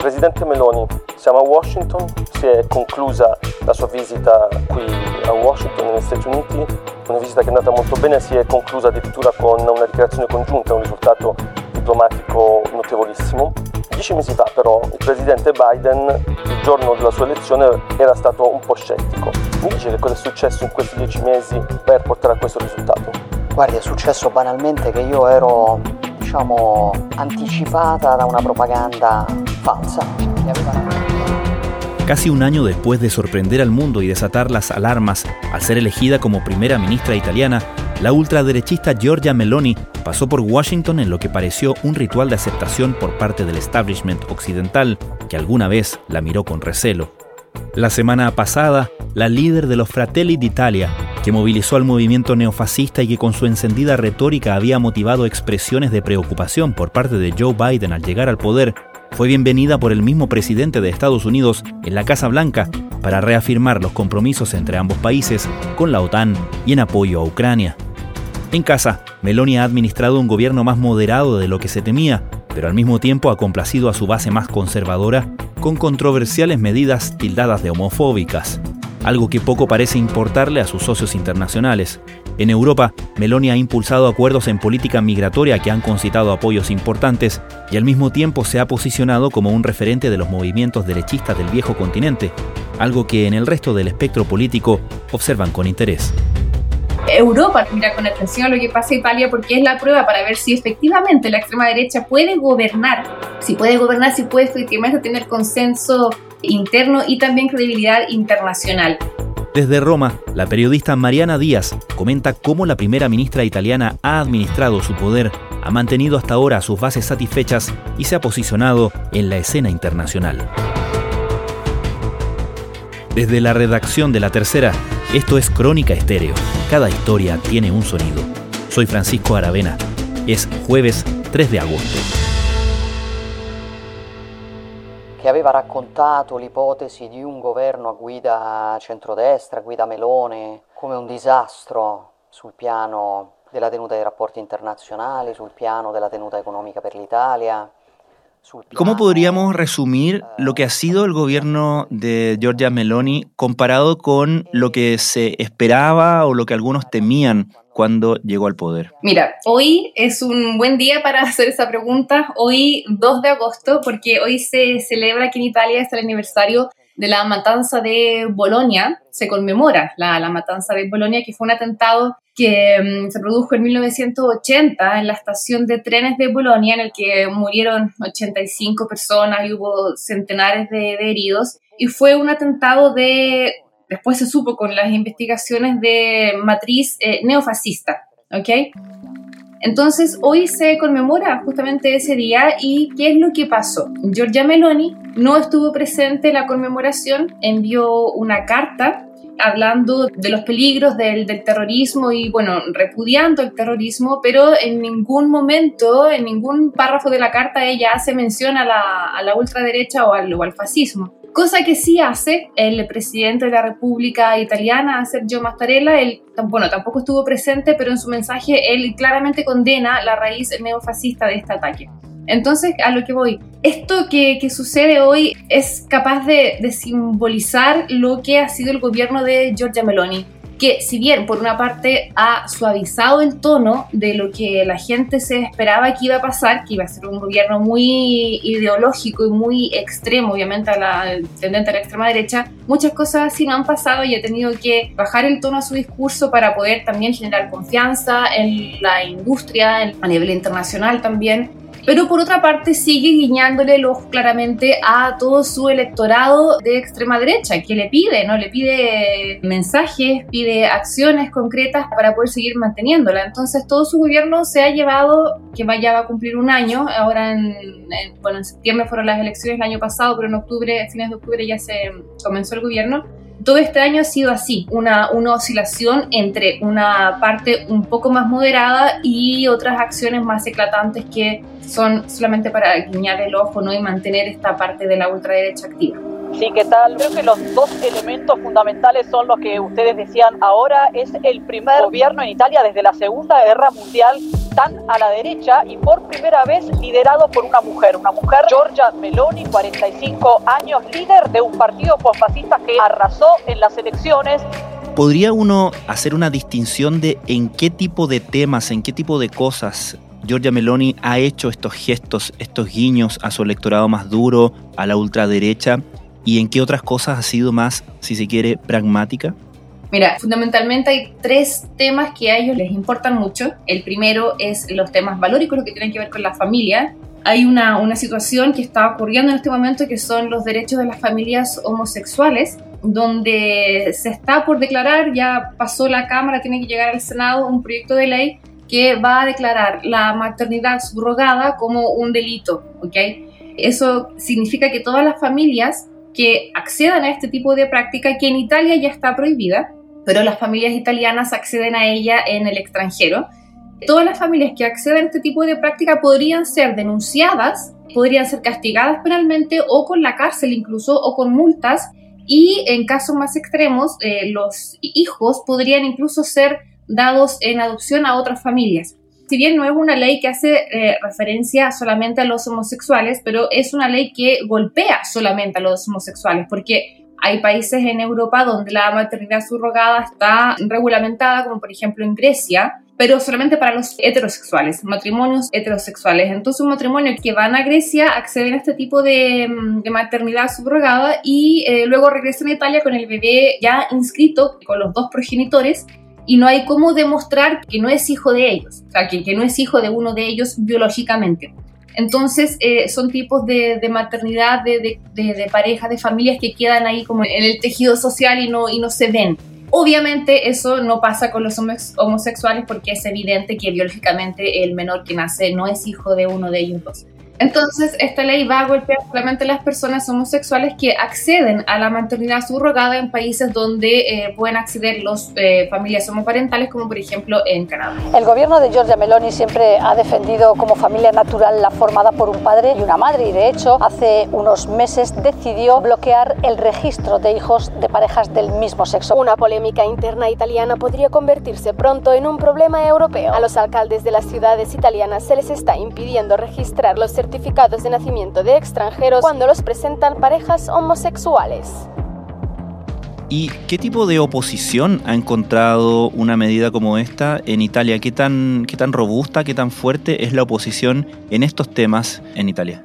Presidente Meloni, siamo a Washington, si è conclusa la sua visita qui a Washington negli Stati Uniti, una visita che è andata molto bene, si è conclusa addirittura con una dichiarazione congiunta, un risultato diplomatico notevolissimo. Dieci mesi fa però il presidente Biden, il giorno della sua elezione, era stato un po' scettico. Mi dice che cosa è successo in questi dieci mesi per portare a questo risultato? Guardi, è successo banalmente che io ero, diciamo, anticipata una propaganda falsa. Casi un año después de sorprender al mundo y desatar las alarmas al ser elegida como primera ministra italiana, la ultraderechista Giorgia Meloni pasó por Washington en lo que pareció un ritual de aceptación por parte del establishment occidental que alguna vez la miró con recelo. La semana pasada, la líder de los Fratelli d'Italia, que movilizó al movimiento neofascista y que con su encendida retórica había motivado expresiones de preocupación por parte de Joe Biden al llegar al poder, fue bienvenida por el mismo presidente de Estados Unidos en la Casa Blanca para reafirmar los compromisos entre ambos países con la OTAN y en apoyo a Ucrania. En casa, Meloni ha administrado un gobierno más moderado de lo que se temía, pero al mismo tiempo ha complacido a su base más conservadora con controversiales medidas tildadas de homofóbicas, algo que poco parece importarle a sus socios internacionales. En Europa, Meloni ha impulsado acuerdos en política migratoria que han concitado apoyos importantes y al mismo tiempo se ha posicionado como un referente de los movimientos derechistas del viejo continente, algo que en el resto del espectro político observan con interés. Europa mira con atención lo que pasa en Italia porque es la prueba para ver si efectivamente la extrema derecha puede gobernar, si puede gobernar, si puede efectivamente tener consenso interno y también credibilidad internacional. Desde Roma, la periodista Mariana Díaz comenta cómo la primera ministra italiana ha administrado su poder, ha mantenido hasta ahora sus bases satisfechas y se ha posicionado en la escena internacional. Desde la redacción de La Tercera, esto es Crónica Estéreo. Cada historia tiene un sonido. Soy Francisco Aravena. Es jueves 3 de agosto. Che aveva raccontato l'ipotesi di un governo a guida centrodestra, a guida Melone, come un disastro sul piano della tenuta dei rapporti internazionali, sul piano della tenuta economica per l'Italia, ¿Cómo podríamos resumir lo que ha sido el gobierno de Giorgia Meloni comparado con lo que se esperaba o lo que algunos temían cuando llegó al poder? Mira, hoy es un buen día para hacer esa pregunta. Hoy, 2 de agosto, porque hoy se celebra aquí en Italia, es el aniversario de la matanza de Bolonia, se conmemora la, matanza de Bolonia, que fue un atentado que mm, se produjo en 1980 en la estación de trenes de Bolonia, en el que murieron 85 personas y hubo centenares de, heridos. Y fue un atentado de, después se supo con las investigaciones de matriz eh, neofascista, ¿ok? Entonces, hoy se conmemora justamente ese día y ¿qué es lo que pasó? Giorgia Meloni no estuvo presente en la conmemoración, envió una carta hablando de los peligros del, terrorismo y, bueno, repudiando el terrorismo, pero en ningún momento, en ningún párrafo de la carta ella hace mención a la, ultraderecha o al, o al fascismo. Cosa que sí hace el presidente de la República Italiana, Sergio Mattarella, él, bueno, tampoco estuvo presente, pero en su mensaje él claramente condena la raíz neofascista de este ataque. Entonces, a lo que voy, esto que, sucede hoy es capaz de, de, simbolizar lo que ha sido el gobierno de Giorgia Meloni, que si bien por una parte ha suavizado el tono de lo que la gente se esperaba que iba a pasar, que iba a ser un gobierno muy ideológico y muy extremo, obviamente a la tendente a la extrema derecha, muchas cosas así no han pasado y ha tenido que bajar el tono a su discurso para poder también generar confianza en la industria, a nivel internacional también pero por otra parte sigue guiñándole ojo claramente a todo su electorado de extrema derecha, que le pide, ¿no? Le pide mensajes, pide acciones concretas para poder seguir manteniéndola. Entonces todo su gobierno se ha llevado, que vaya a cumplir un año, ahora en, bueno, en septiembre fueron las elecciones el año pasado, pero en octubre, fines de octubre ya se comenzó el gobierno todo este año ha sido así, una, una oscilación entre una parte un poco más moderada y otras acciones más eclatantes que son solamente para guiñar el ojo ¿no? y mantener esta parte de la ultraderecha activa. Sí, ¿qué tal? Creo que los dos elementos fundamentales son los que ustedes decían ahora. Es el primer gobierno en Italia desde la Segunda Guerra Mundial tan a la derecha y por primera vez liderado por una mujer, una mujer, Giorgia Meloni, 45 años, líder de un partido fascista que arrasó en las elecciones. ¿Podría uno hacer una distinción de en qué tipo de temas, en qué tipo de cosas Giorgia Meloni ha hecho estos gestos, estos guiños a su electorado más duro, a la ultraderecha, y en qué otras cosas ha sido más, si se quiere, pragmática? Mira, fundamentalmente hay tres temas que a ellos les importan mucho. El primero es los temas valóricos, lo que tienen que ver con la familia. Hay una, una situación que está ocurriendo en este momento que son los derechos de las familias homosexuales, donde se está por declarar, ya pasó la Cámara, tiene que llegar al Senado un proyecto de ley que va a declarar la maternidad subrogada como un delito, ¿ok? Eso significa que todas las familias que accedan a este tipo de práctica, que en Italia ya está prohibida, pero las familias italianas acceden a ella en el extranjero. Todas las familias que acceden a este tipo de práctica podrían ser denunciadas, podrían ser castigadas penalmente o con la cárcel incluso o con multas y en casos más extremos eh, los hijos podrían incluso ser dados en adopción a otras familias. Si bien no es una ley que hace eh, referencia solamente a los homosexuales, pero es una ley que golpea solamente a los homosexuales, porque hay países en Europa donde la maternidad subrogada está regulamentada, como por ejemplo en Grecia, pero solamente para los heterosexuales, matrimonios heterosexuales. Entonces, un matrimonio que van a Grecia acceden a este tipo de, mm, maternidad subrogada y eh, luego regresan a Italia con el bebé ya inscrito, con los dos progenitores, y no hay cómo demostrar que no es hijo de ellos, o sea, que, que no es hijo de uno de ellos biológicamente. Entonces, eh, son tipos de, maternidad, de, de, de, parejas, de familias que quedan ahí como en el tejido social y no, y no se ven. Obviamente eso no pasa con los homosexuales porque es evidente que biológicamente el menor que nace no es hijo de uno de ellos dos. Entonces, esta ley va a golpear solamente a las personas homosexuales que acceden a la maternidad subrogada en países donde eh, pueden acceder las eh, familias homoparentales, como por ejemplo en Canadá. El gobierno de Giorgia Meloni siempre ha defendido como familia natural la formada por un padre y una madre, y de hecho, hace unos meses decidió bloquear el registro de hijos de parejas del mismo sexo. Una polémica interna italiana podría convertirse pronto en un problema europeo. A los alcaldes de las ciudades italianas se les está impidiendo registrar los certificados certificados de nacimiento de extranjeros cuando los presentan parejas homosexuales. ¿Y qué tipo de oposición ha encontrado una medida como esta en Italia? ¿Qué tan, qué tan robusta, qué tan fuerte es la oposición en estos temas en Italia?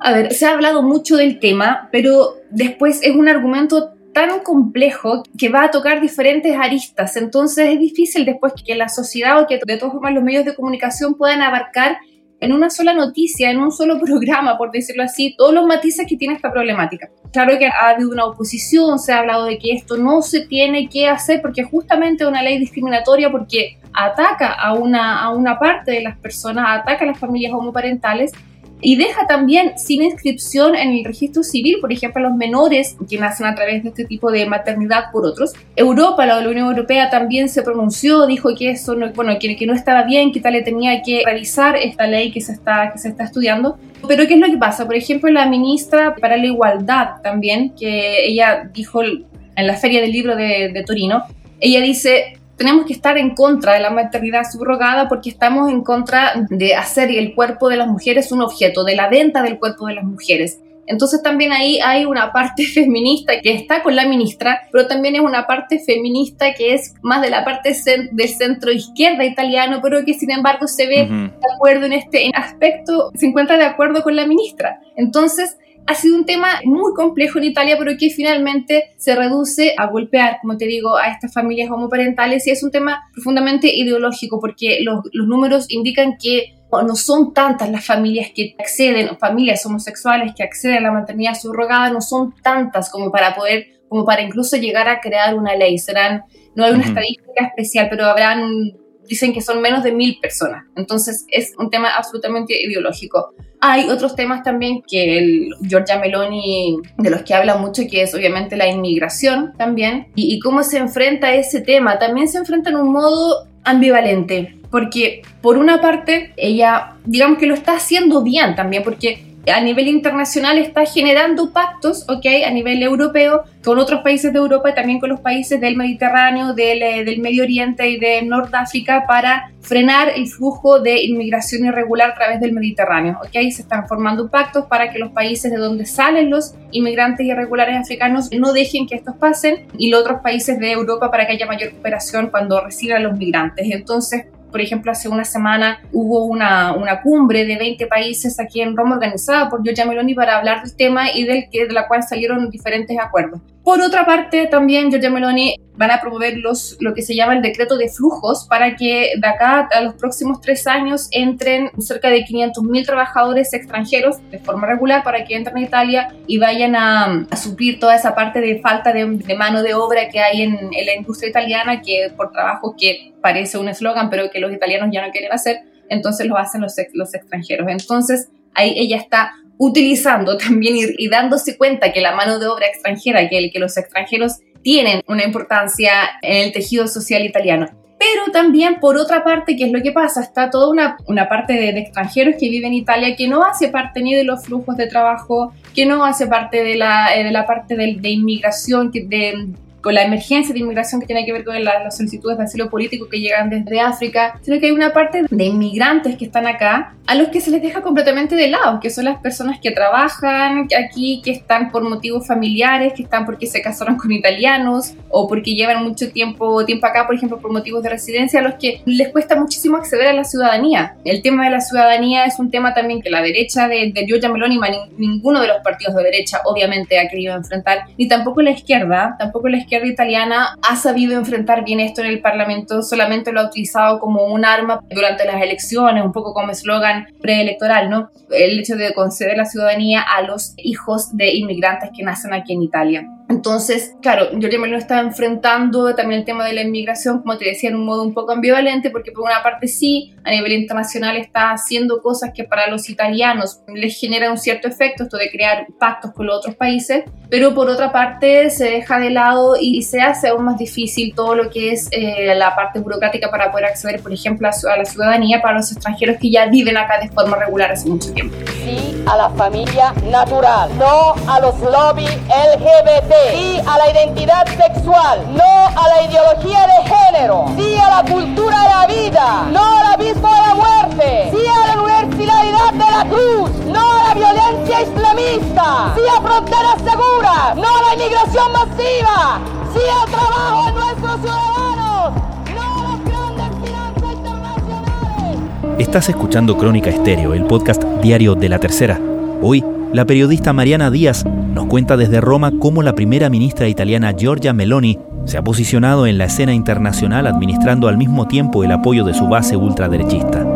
A ver, se ha hablado mucho del tema, pero después es un argumento tan complejo que va a tocar diferentes aristas. Entonces es difícil después que la sociedad o que de todas formas los medios de comunicación puedan abarcar en una sola noticia, en un solo programa, por decirlo así, todos los matices que tiene esta problemática. Claro que ha habido una oposición, se ha hablado de que esto no se tiene que hacer porque es justamente una ley discriminatoria porque ataca a una, a una parte de las personas, ataca a las familias homoparentales y deja también sin inscripción en el registro civil, por ejemplo, los menores que nacen a través de este tipo de maternidad por otros. Europa, la Unión Europea también se pronunció, dijo que eso no, bueno, que, que no estaba bien, que tal le tenía que revisar esta ley que se está, que se está estudiando. Pero ¿qué es lo que pasa? Por ejemplo, la ministra para la Igualdad también, que ella dijo en la Feria del Libro de, de Torino, ella dice, tenemos que estar en contra de la maternidad subrogada porque estamos en contra de hacer el cuerpo de las mujeres un objeto, de la venta del cuerpo de las mujeres. Entonces también ahí hay una parte feminista que está con la ministra, pero también es una parte feminista que es más de la parte del centro izquierda italiano, pero que sin embargo se ve de acuerdo en este aspecto, se encuentra de acuerdo con la ministra. Entonces ha sido un tema muy complejo en Italia, pero que finalmente se reduce a golpear, como te digo, a estas familias homoparentales y es un tema profundamente ideológico porque los, los números indican que no son tantas las familias que acceden, familias homosexuales que acceden a la maternidad subrogada, no son tantas como para poder, como para incluso llegar a crear una ley. Serán, no hay una estadística especial, pero habrán dicen que son menos de mil personas. Entonces es un tema absolutamente ideológico. Hay otros temas también que el Giorgia Meloni, de los que habla mucho, que es obviamente la inmigración también, y, y cómo se enfrenta a ese tema. También se enfrenta en un modo ambivalente, porque por una parte ella, digamos que lo está haciendo bien también, porque a nivel internacional está generando pactos, ¿ok? A nivel europeo, con otros países de Europa y también con los países del Mediterráneo, del, eh, Medio Oriente y de Nordáfrica para frenar el flujo de inmigración irregular a través del Mediterráneo, ¿ok? Se están formando pactos para que los países de donde salen los inmigrantes irregulares africanos no dejen que estos pasen y los otros países de Europa para que haya mayor cooperación cuando reciban los migrantes. Entonces, por ejemplo, hace una semana hubo una, una cumbre de 20 países aquí en Roma organizada por Giorgia Meloni para hablar del tema y del que, de la cual salieron diferentes acuerdos. Por otra parte, también Giorgia Meloni van a promover los, lo que se llama el decreto de flujos para que de acá a los próximos tres años entren cerca de 500.000 trabajadores extranjeros de forma regular para que entren a Italia y vayan a, a suplir toda esa parte de falta de, de, mano de obra que hay en, en la industria italiana, que por trabajo que parece un eslogan, pero que los italianos ya no quieren hacer, entonces lo hacen los, los extranjeros. Entonces ahí ella está utilizando también y, y, dándose cuenta que la mano de obra extranjera, que, que los extranjeros tienen una importancia en el tejido social italiano. Pero también, por otra parte, ¿qué es lo que pasa? Está toda una, una parte de, de, extranjeros que viven en Italia que no hace parte ni de los flujos de trabajo, que no hace parte de la, de la parte de, inmigración, que de, con la emergencia de inmigración que tiene que ver con la, las solicitudes de asilo político que llegan desde África, sino que hay una parte de inmigrantes que están acá a los que se les deja completamente de lado, que son las personas que trabajan aquí, que están por motivos familiares, que están porque se casaron con italianos o porque llevan mucho tiempo, tiempo acá, por ejemplo, por motivos de residencia, a los que les cuesta muchísimo acceder a la ciudadanía. El tema de la ciudadanía es un tema también que la derecha de, de Giorgia Meloni, ninguno de los partidos de derecha obviamente ha querido enfrentar, ni tampoco la izquierda, tampoco la izquierda italiana ha sabido enfrentar bien esto en el Parlamento, solamente lo ha utilizado como un arma durante las elecciones, un poco como eslogan preelectoral, ¿no? El hecho de conceder la ciudadanía a los hijos de inmigrantes que nacen aquí en Italia. Entonces, claro, Giorgia Meloni está enfrentando también el tema de la inmigración, como te decía, en un modo un poco ambivalente, porque por una parte sí, a nivel internacional está haciendo cosas que para los italianos les genera un cierto efecto, esto de crear pactos con los otros países, pero por otra parte se deja de lado y se hace aún más difícil todo lo que es eh, la parte burocrática para poder acceder, por ejemplo, a la ciudadanía para los extranjeros que ya viven acá de forma regular hace mucho tiempo. Sí a la familia natural, no a los lobbies LGBT, sí a la identidad sexual, no a la ideología de género, sí a la cultura de la vida, no al abismo de la muerte, sí a la universalidad de la cruz, no a la violencia islamista, sí a fronteras seguras, no a la inmigración masiva, sí al trabajo de nuestros ciudadanos, no a las grandes finanzas internacionales. Estás escuchando Crónica Estéreo, el podcast diario de la tercera. Hoy, la periodista Mariana Díaz nos cuenta desde Roma cómo la primera ministra italiana Giorgia Meloni se ha posicionado en la escena internacional administrando al mismo tiempo el apoyo de su base ultraderechista.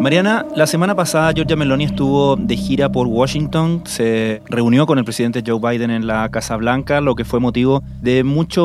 Mariana, la semana pasada Giorgia Meloni estuvo de gira por Washington, se reunió con el presidente Joe Biden en la Casa Blanca, lo que fue motivo de mucha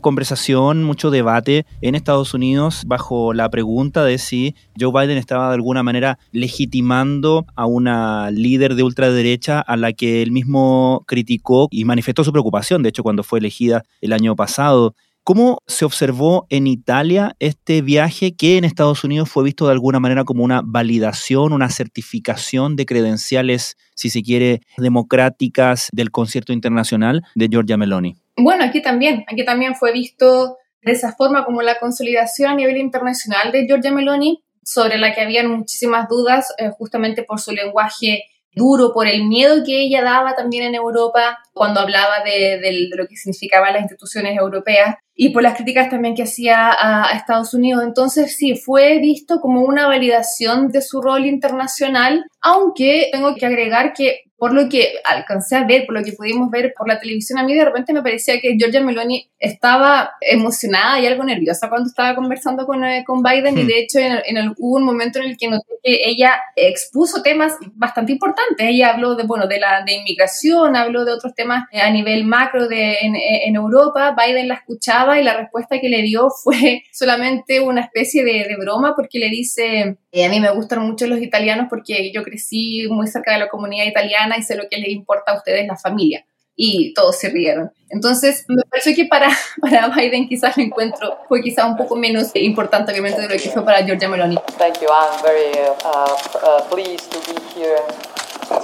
conversación, mucho debate en Estados Unidos bajo la pregunta de si Joe Biden estaba de alguna manera legitimando a una líder de ultraderecha a la que él mismo criticó y manifestó su preocupación, de hecho cuando fue elegida el año pasado. ¿Cómo se observó en Italia este viaje que en Estados Unidos fue visto de alguna manera como una validación, una certificación de credenciales, si se quiere, democráticas del concierto internacional de Giorgia Meloni? Bueno, aquí también, aquí también fue visto de esa forma como la consolidación a nivel internacional de Giorgia Meloni, sobre la que habían muchísimas dudas, eh, justamente por su lenguaje duro, por el miedo que ella daba también en Europa cuando hablaba de, lo que significaban las instituciones europeas y por las críticas también que hacía a, Estados Unidos. Entonces sí, fue visto como una validación de su rol internacional, aunque tengo que agregar que por lo que alcancé a ver, por lo que pudimos ver por la televisión, a mí de repente me parecía que Giorgia Meloni estaba emocionada y algo nerviosa cuando estaba conversando con, eh, con Biden hmm. y de hecho en, en el, hubo un momento en el que noté que ella expuso temas bastante importantes. Ella habló de, bueno, de la de inmigración, habló de otros temas a nivel macro de, en, en Europa, Biden la escuchaba y la respuesta que le dio fue solamente una especie de, de broma porque le dice, eh, a mí me gustan mucho los italianos porque yo crecí muy cerca de la comunidad italiana y sé lo que les importa a ustedes la familia. y todos se rieron. Entonces, me pareció que para, para Biden quizás el encuentro fue quizás un poco menos importante, obviamente, de lo que fue para Giorgia Meloni. Thank you. I'm very uh, uh, pleased to be here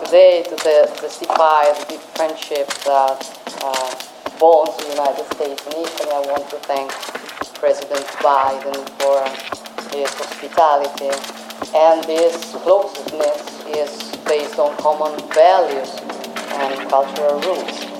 today to testify the deep friendship that uh, bonds the United States and Italy. I want to thank President Biden for his hospitality and this closeness is based on common values and cultural roots.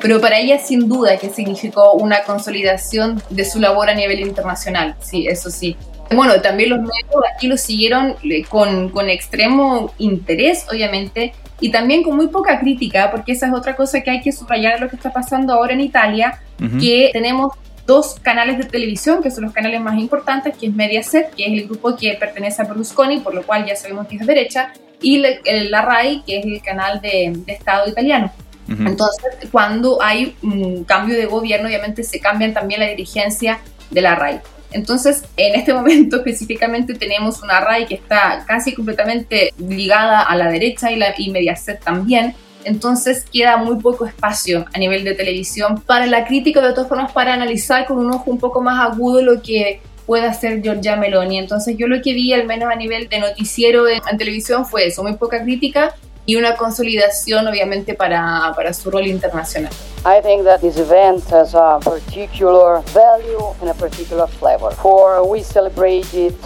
pero para ella sin duda que significó una consolidación de su labor a nivel internacional, sí, eso sí. Bueno, también los medios aquí lo siguieron eh, con, con extremo interés, obviamente, y también con muy poca crítica, porque esa es otra cosa que hay que subrayar lo que está pasando ahora en Italia, que tenemos dos canales de televisión, que son los canales más importantes, que es Mediaset, que es el grupo que pertenece a Berlusconi, por lo cual ya sabemos que es de derecha, y la, RAI, que es el canal de Estado italiano. Entonces, cuando hay un cambio de gobierno, obviamente se cambian también la dirigencia de la RAI. Entonces, en este momento específicamente tenemos una RAI que está casi completamente ligada a la derecha y, la, y Mediaset también. Entonces queda muy poco espacio a nivel de televisión para la crítica, de todas formas, para analizar con un ojo un poco más agudo lo que puede hacer Giorgia Meloni. Entonces yo lo que vi, al menos a nivel de noticiero en televisión, fue eso, muy poca crítica y una consolidación obviamente para, para su rol internacional. I think that this event has a particular value and a particular flavor. For we celebrate it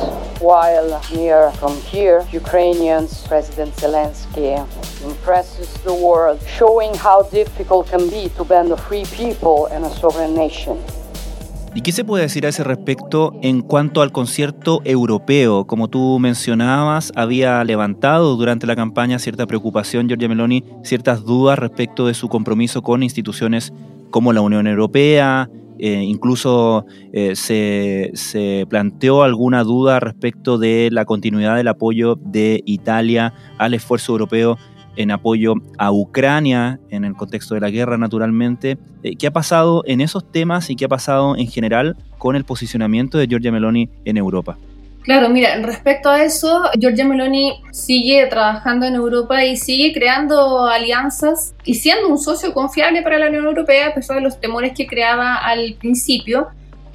while near from here, Ukrainians, President Zelensky impresses the world, showing how difficult can be to band a free people and a sovereign nation. ¿Y qué se puede decir a ese respecto en cuanto al concierto europeo? Como tú mencionabas, había levantado durante la campaña cierta preocupación Giorgia Meloni, ciertas dudas respecto de su compromiso con instituciones como la Unión Europea, eh, incluso eh, se, se, planteó alguna duda respecto de la continuidad del apoyo de Italia al esfuerzo europeo en apoyo a Ucrania en el contexto de la guerra, naturalmente. Eh, ¿Qué ha pasado en esos temas y qué ha pasado en general con el posicionamiento de Giorgia Meloni en Europa? Claro, mira, respecto a eso, Giorgia Meloni sigue trabajando en Europa y sigue creando alianzas y siendo un socio confiable para la Unión Europea, a pesar de los temores que creaba al principio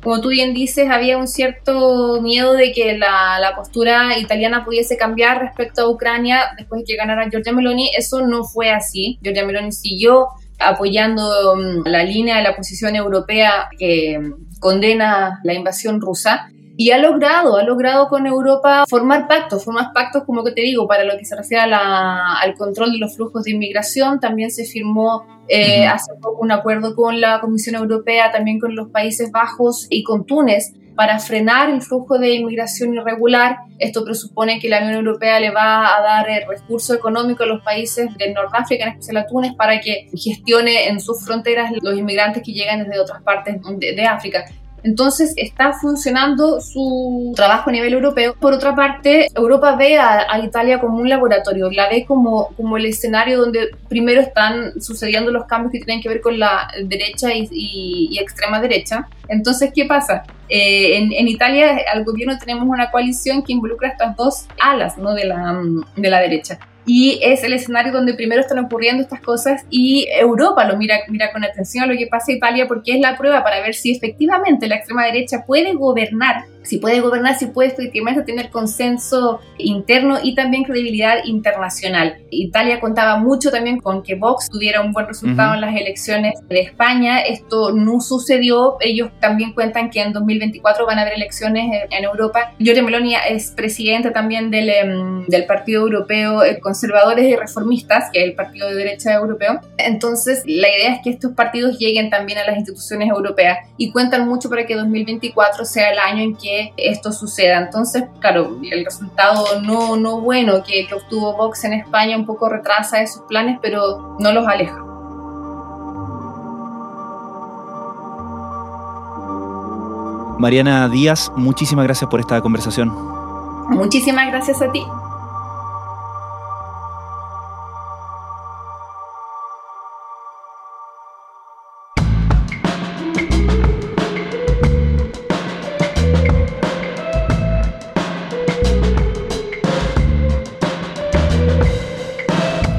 como tú bien dices, había un cierto miedo de que la, postura italiana pudiese cambiar respecto a Ucrania después de que ganara Giorgia Meloni. Eso no fue así. Giorgia Meloni siguió apoyando mm, la línea de la posición europea que condena la invasión rusa y ha logrado, ha logrado con Europa formar pactos, formar pactos, como que te digo, para lo que se refiere al control de los flujos de inmigración. También se firmó eh, hace poco un acuerdo con la Comisión Europea, también con los Países Bajos y con Túnez para frenar el flujo de inmigración irregular. Esto presupone que la Unión Europea le va a dar el recurso económico a los países de Norteáfrica, en especial a Túnez, para que gestione en sus fronteras los inmigrantes que llegan desde otras partes de África. Entonces está funcionando su trabajo a nivel europeo. Por otra parte, Europa ve a, Italia como un laboratorio, la ve como, como el escenario donde primero están sucediendo los cambios que tienen que ver con la derecha y, extrema derecha. Entonces, ¿qué pasa? Eh, en, Italia, al gobierno tenemos una coalición que involucra estas dos alas ¿no? de, la, de la derecha y es el escenario donde primero están ocurriendo estas cosas y Europa lo mira, mira con atención a lo que pasa en Italia porque es la prueba para ver si efectivamente la extrema derecha puede gobernar si puede gobernar, si puede efectivamente tener consenso interno y también credibilidad internacional. Italia contaba mucho también con que Vox tuviera un buen resultado en las elecciones de España. Esto no sucedió. Ellos también cuentan que en 2024 van a haber elecciones en Europa. Giorgia Meloni es presidente también del, em, del Partido Europeo eh, Conservadores y Reformistas, que es el partido de derecha europeo. Entonces, la idea es que estos partidos lleguen también a las instituciones europeas y cuentan mucho para que 2024 sea el año en que esto suceda. Entonces, claro, el resultado no, no bueno que, que obtuvo Vox en España un poco retrasa esos planes, pero no los aleja. Mariana Díaz, muchísimas gracias por esta conversación. Muchísimas gracias a ti.